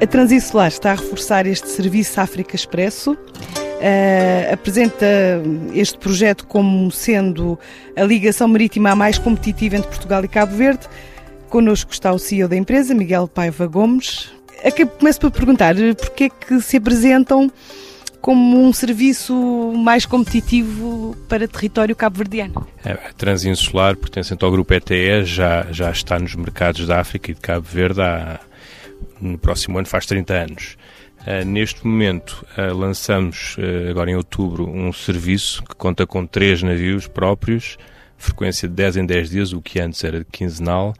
A Transinsular está a reforçar este serviço África Expresso. Uh, apresenta este projeto como sendo a ligação marítima mais competitiva entre Portugal e Cabo Verde. Connosco está o CEO da empresa, Miguel Paiva Gomes. Começo por perguntar porque é que se apresentam como um serviço mais competitivo para território cabo-verdiano. É, a Transinsular, pertencente ao grupo ETE, já, já está nos mercados da África e de Cabo Verde há, no próximo ano faz 30 anos. Uh, neste momento uh, lançamos, uh, agora em outubro, um serviço que conta com três navios próprios, frequência de 10 em 10 dias, o que antes era quinzenal,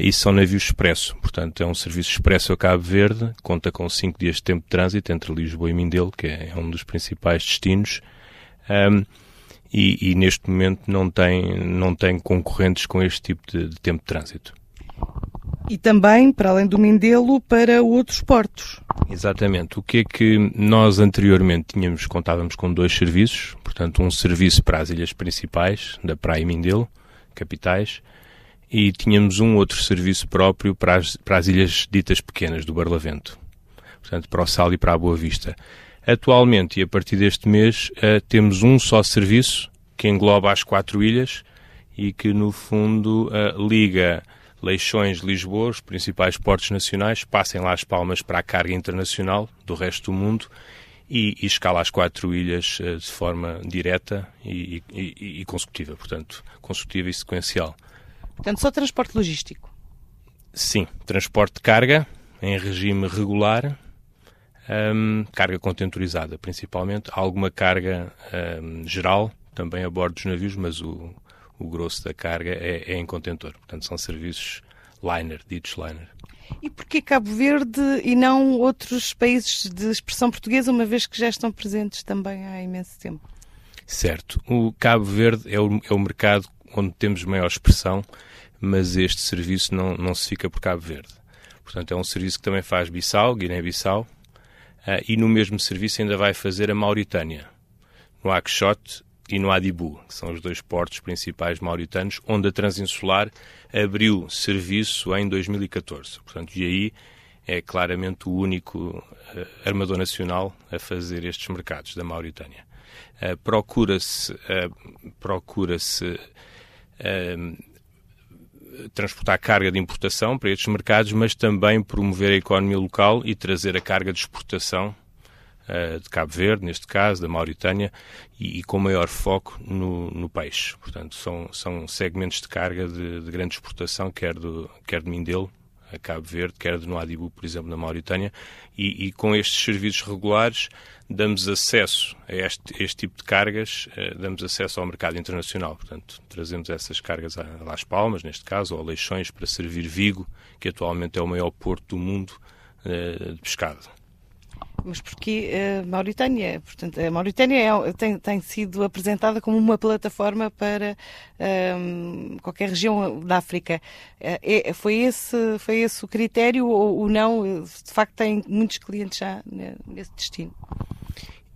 e são navios expresso. Portanto, é um serviço expresso a Cabo Verde, conta com 5 dias de tempo de trânsito entre Lisboa e Mindelo, que é um dos principais destinos. Um, e, e, neste momento não tem, não tem concorrentes com este tipo de, de tempo de trânsito. E também, para além do Mindelo, para outros portos. Exatamente. O que é que nós anteriormente tínhamos, contávamos com dois serviços, portanto, um serviço para as ilhas principais, da Praia e Mindelo, capitais, e tínhamos um outro serviço próprio para as, para as ilhas ditas pequenas do Barlavento, portanto, para o Sal e para a Boa Vista. Atualmente, e a partir deste mês, uh, temos um só serviço que engloba as quatro ilhas e que, no fundo, uh, liga Leixões, Lisboa, os principais portos nacionais, passem lá as palmas para a carga internacional do resto do mundo e, e escala as quatro ilhas uh, de forma direta e, e, e, consecutiva, portanto, consecutiva e sequencial. Portanto, só transporte logístico? Sim, transporte de carga em regime regular, um, carga contentorizada principalmente, alguma carga um, geral também a bordo dos navios, mas o, o grosso da carga é, é em contentor. Portanto, são serviços liner, ditos liner. E porquê Cabo Verde e não outros países de expressão portuguesa, uma vez que já estão presentes também há imenso tempo? Certo. O Cabo Verde é o, é o mercado onde temos maior expressão, mas este serviço não, não se fica por Cabo Verde. Portanto, é um serviço que também faz Bissau, Guiné-Bissau, uh, e no mesmo serviço ainda vai fazer a Mauritânia, no Aquixote e no Adibu, que são os dois portos principais mauritanos, onde a Transinsular abriu serviço em 2014. Portanto, e aí é claramente o único uh, armador nacional a fazer estes mercados da Mauritânia. Uh, procura-se uh, procura-se transportar carga de importação para estes mercados, mas também promover a economia local e trazer a carga de exportação de Cabo Verde, neste caso, da Mauritânia, e, e com maior foco no, no, peixe. Portanto, são, são segmentos de carga de, de grande exportação, quer, do, quer de Mindelo, a Cabo Verde, quer de Noadibu, por exemplo, na Mauritânia, e, e, com estes serviços regulares damos acesso a este, este tipo de cargas, eh, damos acesso ao mercado internacional. Portanto, trazemos essas cargas a Las Palmas, neste caso, ou a Leixões, para servir Vigo, que atualmente é o maior porto do mundo eh, de pescado. Mas porque a eh, Mauritânia, portanto, a Mauritânia é, tem, tem, sido apresentada como uma plataforma para um, ehm, qualquer região da África. É, foi, esse, foi esse o critério ou, ou não? De facto, tem muitos clientes já nesse destino?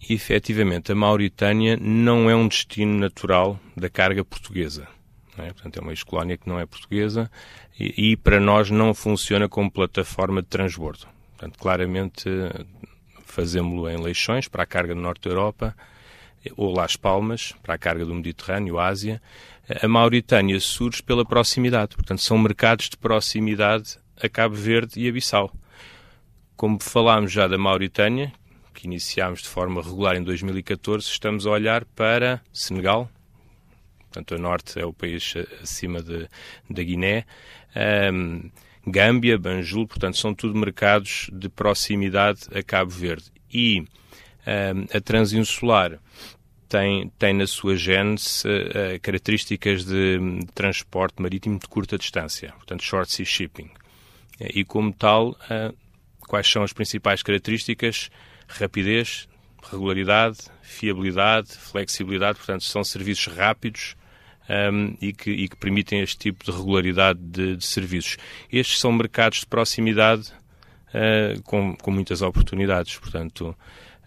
efetivamente, a Mauritânia não é um destino natural da carga portuguesa. É? Portanto, é uma ex-colónia que não é portuguesa e, e, para nós não funciona como plataforma de transbordo. Portanto, claramente fazemos-lo em Leixões, para a carga do Norte da Europa, ou Las Palmas, para a carga do Mediterrâneo, Ásia. A Mauritânia surge pela proximidade. Portanto, são mercados de proximidade a Cabo Verde e a Bissau. Como falámos já da Mauritânia, que iniciámos de forma regular em 2014, estamos a olhar para Senegal, portanto, a norte é o país acima de, da Guiné, um, Gâmbia, Banjul, portanto, são tudo mercados de proximidade a Cabo Verde. E um, a Transinsular tem, tem na sua gênese uh, características de, de, transporte marítimo de curta distância, portanto, short sea shipping. E, como tal, uh, quais são as principais características? rapidez, regularidade, fiabilidade, flexibilidade, portanto, são serviços rápidos um, e, que, e, que, permitem este tipo de regularidade de, de serviços. Estes são mercados de proximidade uh, com, com, muitas oportunidades, portanto,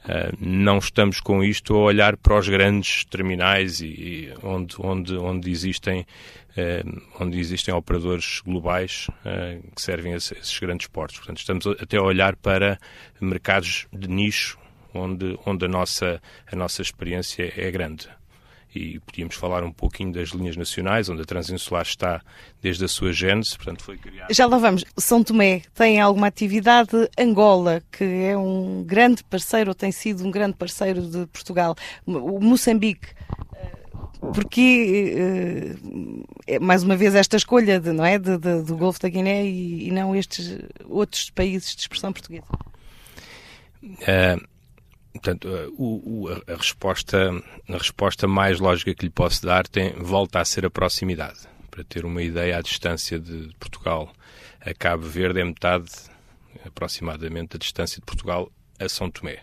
Uh, não estamos com isto a olhar para os grandes terminais e, e onde, onde, onde, existem, uh, onde existem operadores globais uh, que servem a esses grandes portos. Portanto, estamos até a olhar para mercados de nicho onde, onde a, nossa, a nossa experiência é grande e podíamos falar um pouquinho das linhas nacionais, onde a Transinsular está desde a sua gênese, portanto foi criada. Já lá vamos. São Tomé tem alguma atividade? Angola, que é um grande parceiro, ou tem sido um grande parceiro de Portugal. O Moçambique, eh, porque eh, é, mais uma vez esta escolha de, não é, de, de, do Golfo da Guiné e, e, não estes outros países de expressão portuguesa? Uh, Portanto, eh, o, o, a, resposta, a resposta mais lógica que lhe posso dar tem, volta a ser a proximidade. Para ter uma ideia, a distância de Portugal a Cabo Verde é metade, aproximadamente, da distância de Portugal a São Tomé.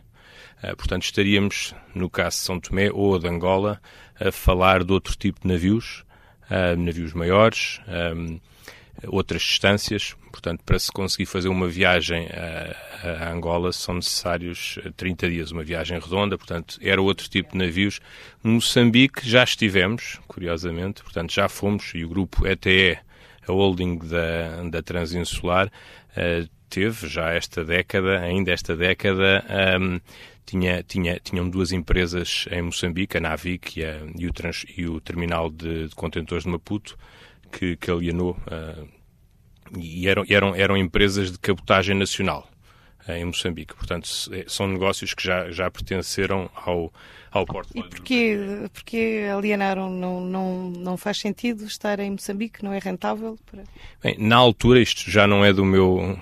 Uh, portanto, estaríamos, no caso de São Tomé ou de Angola, a falar de outro tipo de navios, uh, navios maiores, outras distâncias. Portanto, para se conseguir fazer uma viagem a, a, Angola são necessários 30 dias, uma viagem redonda, portanto, era outro tipo de navios. Moçambique já estivemos, curiosamente, portanto, já fomos, e o grupo ETE, a holding da, da Transinsular, uh, teve já esta década, ainda esta década, um, tinha, tinha, tinham duas empresas em Moçambique, a Navic e, a, e, o, trans, e o terminal de, de contentores de Maputo, que, que alienou uh, e eram, eram, eram empresas de cabotagem nacional uh, em Moçambique. Portanto, é, são negócios que já, já pertenceram ao, ao portfólio. E porquê, porquê alienaram? Não, não, não faz sentido estar em Moçambique? Não é rentável? Para... Bem, na altura, isto já não é do meu...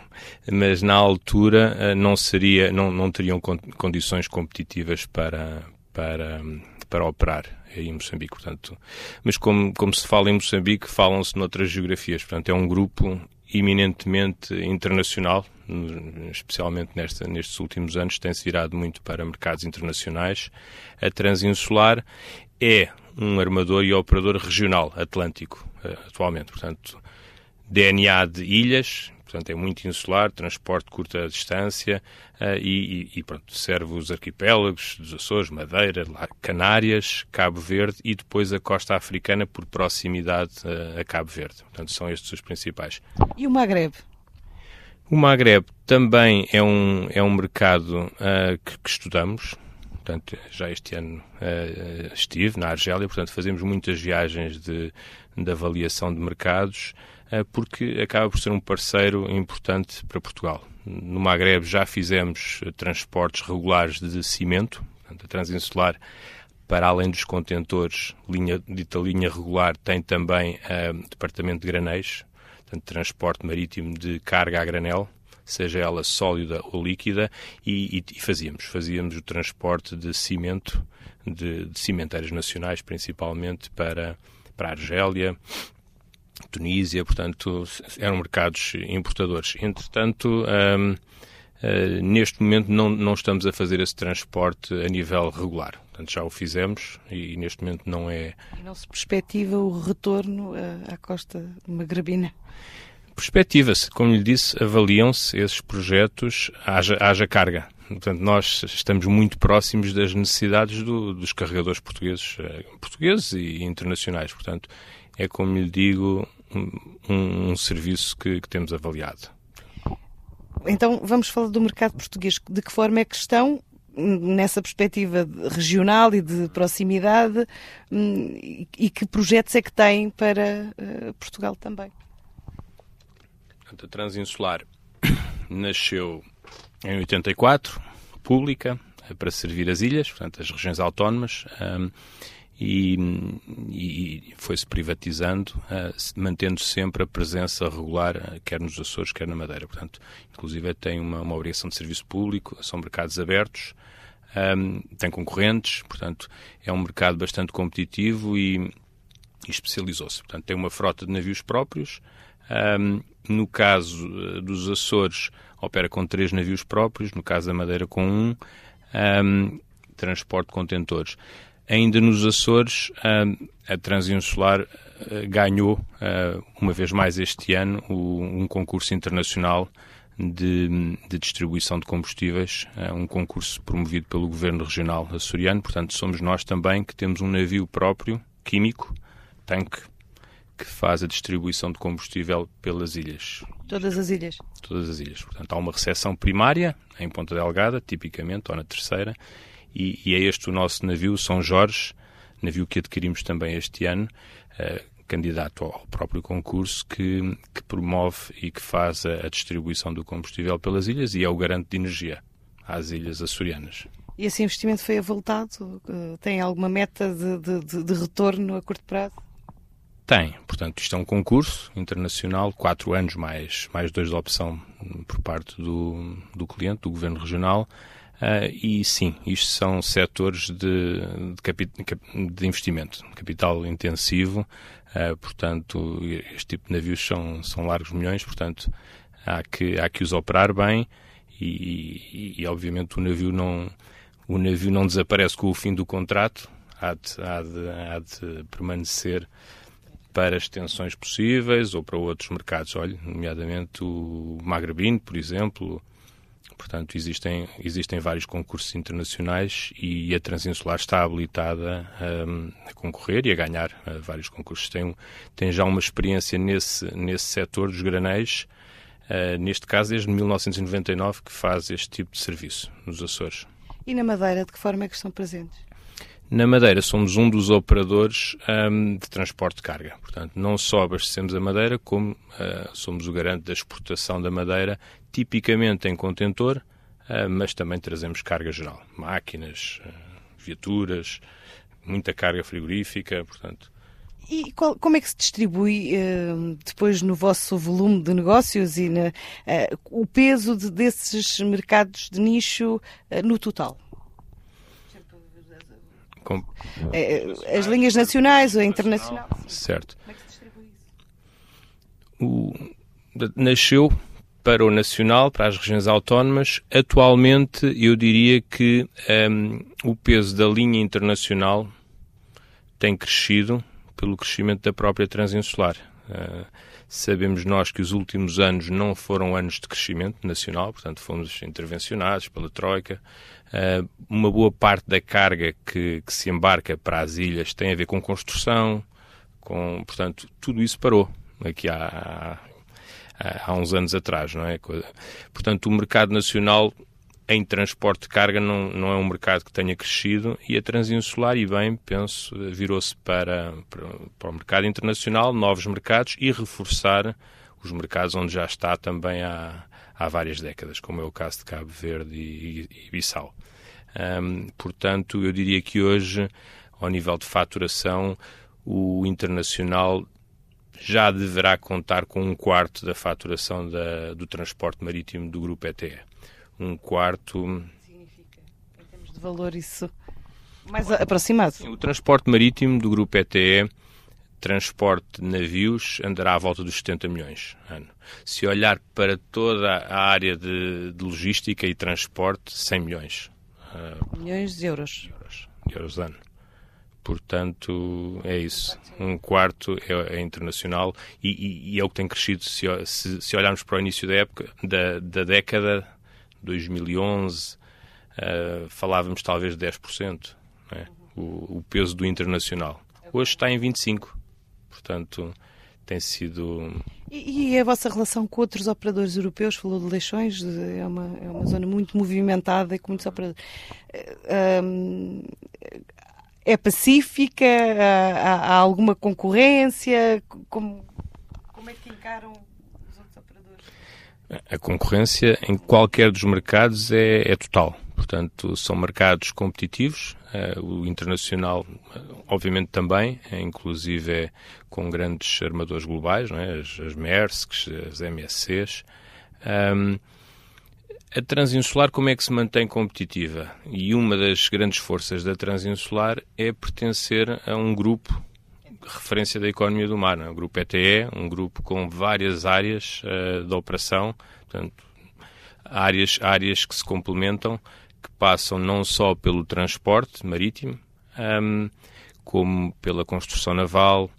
Mas na altura uh, não seria, não, não teriam condições competitivas para, para, para operar em Moçambique, portanto. Mas como, como se fala em Moçambique, falam-se noutras geografias, portanto é um grupo eminentemente internacional, especialmente nesta, nestes últimos anos, tem-se virado muito para mercados internacionais. A Transinsular é um armador e operador regional atlântico, eh, atualmente. Portanto, DNA de ilhas, portanto é muito insular, transporte de curta distância uh, e, e, pronto, serve os arquipélagos dos Açores, Madeira, Canárias, Cabo Verde e depois a costa africana por proximidade uh, a Cabo Verde. Portanto, são estes os principais. E o Magreb? O Magreb também é um, é um mercado uh, que, que, estudamos. Portanto, já este ano estive na Argélia, portanto, fazemos muitas viagens de, de avaliação de mercados. Eh, porque acaba por ser um parceiro importante para Portugal. No Magreb já fizemos eh, transportes regulares de cimento, portanto, a Transinsular, para além dos contentores, linha, dita linha regular, tem também uh, departamento de granéis, portanto, transporte marítimo de carga a granel, seja ela sólida ou líquida, e, e, e fazíamos. Fazíamos o transporte de cimento, de, de nacionais, principalmente para, para a Argélia, Tunísia, portanto, eram mercados importadores. Entretanto, um, uh, eh, neste momento não, não estamos a fazer esse transporte a nível regular. Portanto, já o fizemos e, e neste momento não é. E não se perspectiva o retorno uh, à costa magrebina? Perspectiva-se, como lhe disse, avaliam-se esses projetos, haja, haja carga. Portanto, nós estamos muito próximos das necessidades do, dos carregadores portugueses, uh, portugueses e internacionais. Portanto, é, como lhe digo, um, um serviço que, que, temos avaliado. Então, vamos falar do mercado português. De que forma é que estão, nessa perspectiva regional e de proximidade, hum, e que projetos é que têm para uh, Portugal também? A Transinsular nasceu em 84, pública, para servir as ilhas, portanto, as regiões autónomas. E, e foi-se privatizando, uh, mantendo sempre a presença regular, uh, quer nos Açores, quer na Madeira. Portanto, inclusive tem uma, uma obrigação de serviço público, são mercados abertos, um, tem concorrentes, portanto, é um mercado bastante competitivo e, e especializou-se. Portanto, tem uma frota de navios próprios. Um, no caso uh, dos Açores, opera com três navios próprios, no caso da Madeira, com um. um transporte de contentores. Ainda nos Açores, a Transinsular ganhou, uma vez mais este ano, um concurso internacional de, de, distribuição de combustíveis, é um concurso promovido pelo Governo Regional açoriano. Portanto, somos nós também que temos um navio próprio, químico, tanque, que faz a distribuição de combustível pelas ilhas. Todas as ilhas? Todas as ilhas. Portanto, há uma recepção primária em Ponta Delgada, tipicamente, ou na terceira, e, e é este o nosso navio, São Jorge, navio que adquirimos também este ano, uh, candidato ao próprio concurso, que, que promove e que faz a, a, distribuição do combustível pelas ilhas e é o garante de energia às ilhas açorianas. E esse investimento foi avultado? Tem alguma meta de, de, de retorno a curto prazo? Tem, portanto, isto é um concurso internacional, quatro anos mais, mais dois de opção por parte do, do cliente, do governo regional, Uh, e sim, isto são setores de, de, de investimento, capital intensivo, uh, portanto, este tipo de navios são, são largos milhões, portanto, há que, há que os operar bem e, e, e, obviamente o navio não o navio não desaparece com o fim do contrato, há de, há de, há de permanecer para extensões possíveis ou para outros mercados, olha, nomeadamente o magrebino, por exemplo, Portanto, existem, existem vários concursos internacionais e a Transinsular está habilitada um, a concorrer e a ganhar uh, vários concursos. Tem, tem já uma experiência nesse, nesse setor dos granéis, uh, neste caso desde 1999, que faz este tipo de serviço nos Açores. E na Madeira, de que forma é que estão presentes? Na Madeira somos um dos operadores um, de transporte de carga. Portanto, não só abastecemos a Madeira, como uh, somos o garante da exportação da Madeira, tipicamente em contentor, uh, mas também trazemos carga geral. Máquinas, uh, viaturas, muita carga frigorífica, portanto... E qual, como é que se distribui depois no vosso volume de negócios e na, o peso de, desses mercados de nicho no total? Com... É, as linhas nacionais ou internacional. Certo. Como é que se distribui isso? O... Nasceu para o nacional, para as regiões autónomas. Atualmente, eu diria que um, o peso da linha internacional tem crescido pelo crescimento da própria transinsular. Uh, sabemos nós que os últimos anos não foram anos de crescimento nacional, portanto fomos intervencionados pela Troika, Uh, uma boa parte da carga que, que, se embarca para as ilhas tem a ver com construção, com, portanto, tudo isso parou aqui há, há, há uns anos atrás, não é? Portanto, o mercado nacional em transporte de carga não, não é um mercado que tenha crescido e a Transinsular, e bem, penso, virou-se para, para, para, o mercado internacional, novos mercados e reforçar os mercados onde já está também há, há várias décadas, como é o caso de Cabo Verde e, e, e Bissau. Portanto, eu diria que hoje, ao nível de faturação, o internacional já deverá contar com um quarto da faturação da, do transporte marítimo do grupo ETE. Um quarto. Significa, em termos de valor, isso mais aproximado. O transporte marítimo do grupo ETE transporte de navios andará à volta dos 70 milhões ano. Se olhar para toda a área de, de logística e transporte, 100 milhões. Uh, milhões de euros. euros. De euros ano. Portanto, é isso. Um quarto é, é internacional e, e, e, é o que tem crescido. Se, se, se, olharmos para o início da época, da, da década, 2011, uh, ah, falávamos talvez de 10%, é? o, o peso do internacional. Hoje está em 25%. Portanto, tem sido. E, e, a vossa relação com outros operadores europeus? Falou de Leixões, é uma, é uma zona muito movimentada e com muitos operadores. Um, é pacífica? Há, há, alguma concorrência? Como, como é que encaram? A concorrência em qualquer dos mercados é, é total. Portanto, são mercados competitivos, uh, o internacional, obviamente, também, é, inclusive é com grandes armadores globais, é? as, as Maersks, as MSCs. Um, a Transinsular, como é que se mantém competitiva? E uma das grandes forças da Transinsular é pertencer a um grupo referência da economia do mar, é? o grupo ETE, um grupo com várias áreas uh, da operação, portanto, áreas, áreas que se complementam que passam não só pelo transporte marítimo, um, como pela construção naval,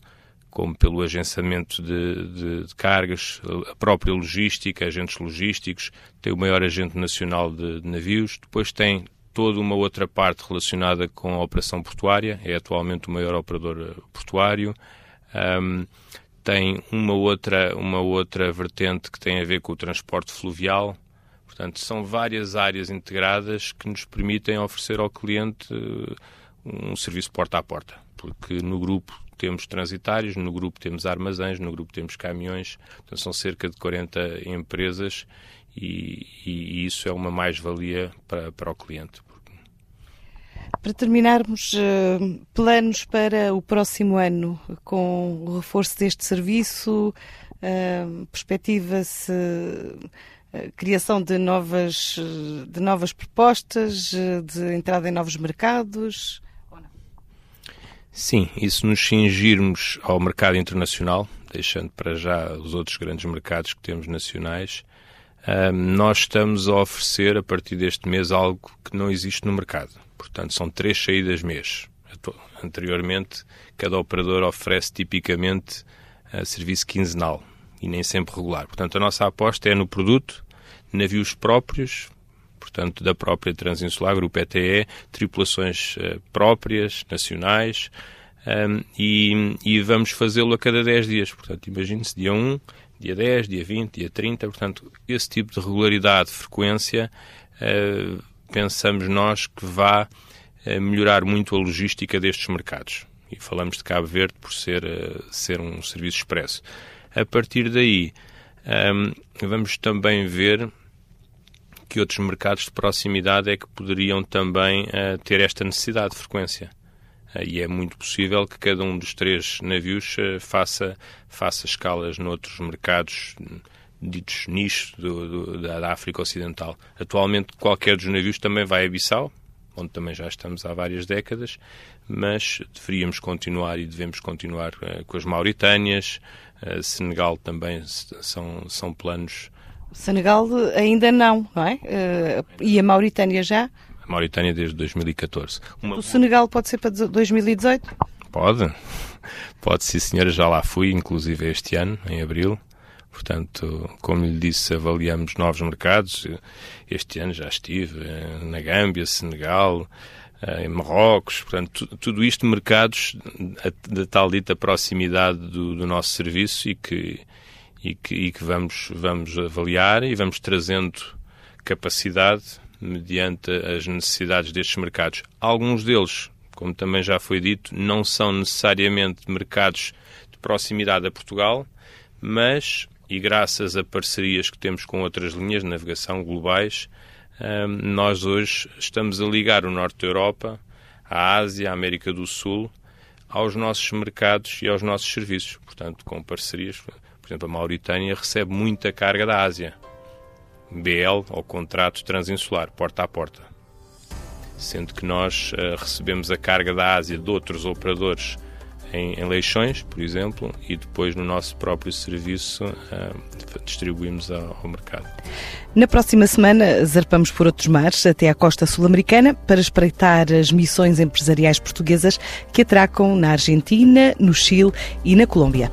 como pelo agenciamento de, de, de, cargas, a própria logística, agentes logísticos, tem o maior agente nacional de, de, navios, depois tem toda uma outra parte relacionada com a operação portuária, é atualmente o maior operador eh, portuário, um, tem uma outra, uma outra vertente que tem a ver com o transporte fluvial, portanto são várias áreas integradas que nos permitem oferecer ao cliente eh, um serviço porta a porta, porque no grupo temos transitários, no grupo temos armazéns, no grupo temos caminhões, são cerca de 40 empresas e, e isso é uma mais-valia para, para o cliente. Para terminarmos, eh, planos para o próximo ano com o reforço deste serviço, eh, perspectiva-se eh, criação de novas, de novas propostas, de entrada em novos mercados? Sim, e se nos cingirmos ao mercado internacional, deixando para já os outros grandes mercados que temos nacionais, nós estamos a oferecer a partir deste mês algo que não existe no mercado. Portanto, são três saídas mês. Anteriormente, cada operador oferece tipicamente serviço quinzenal e nem sempre regular. Portanto, a nossa aposta é no produto, navios próprios, portanto, da própria Transinsular, Grupo ETE, tripulações uh, próprias, nacionais, e, e, vamos fazê-lo a cada 10 dias. Portanto, imagine-se dia 1, dia 10, dia 20, dia 30. Portanto, esse tipo de regularidade, frequência, uh, pensamos nós que vá uh, melhorar muito a logística destes mercados. E falamos de Cabo Verde por ser, ser um serviço expresso. A partir daí, um, vamos também ver que outros mercados de proximidade é que poderiam também ter esta necessidade de frequência. E é muito possível que cada um dos três navios uh, faça, faça escalas noutros mercados ditos nichos do, do, da, África Ocidental. Atualmente, qualquer dos navios também vai a Bissau, onde também já estamos há várias décadas, mas deveríamos continuar e devemos continuar com as Mauritânias, Senegal também são, são planos Senegal ainda não, não é? E a Mauritânia já? Mauritânia desde 2014. Uma... O Senegal pode ser para 2018? Pode. Pode, sim, senhora. Já lá fui, inclusive este ano, em abril. Portanto, como lhe disse, avaliamos novos mercados. Este ano já estive eh, na Gâmbia, Senegal, eh, em Marrocos. Portanto, tudo isto mercados da tal dita proximidade do, do nosso serviço e que e que, e que vamos, vamos avaliar e vamos trazendo capacidade mediante as necessidades destes mercados. Alguns deles, como também já foi dito, não são necessariamente mercados de proximidade a Portugal, mas, e graças a parcerias que temos com outras linhas de navegação globais, hum, nós hoje estamos a ligar o Norte da Europa, a Ásia, a América do Sul, aos nossos mercados e aos nossos serviços. Portanto, com parcerias por exemplo, a Mauritânia recebe muita carga da Ásia. BL, ou contrato transinsular, porta a porta. Sendo que nós uh, recebemos a carga da Ásia de outros operadores em, em Leixões, por exemplo, e depois no nosso próprio serviço uh, distribuímos ao, ao mercado. Na próxima semana zarpamos por outros mares até à costa sul-americana para espreitar as missões empresariais portuguesas que atracam na Argentina, no Chile e na Colômbia.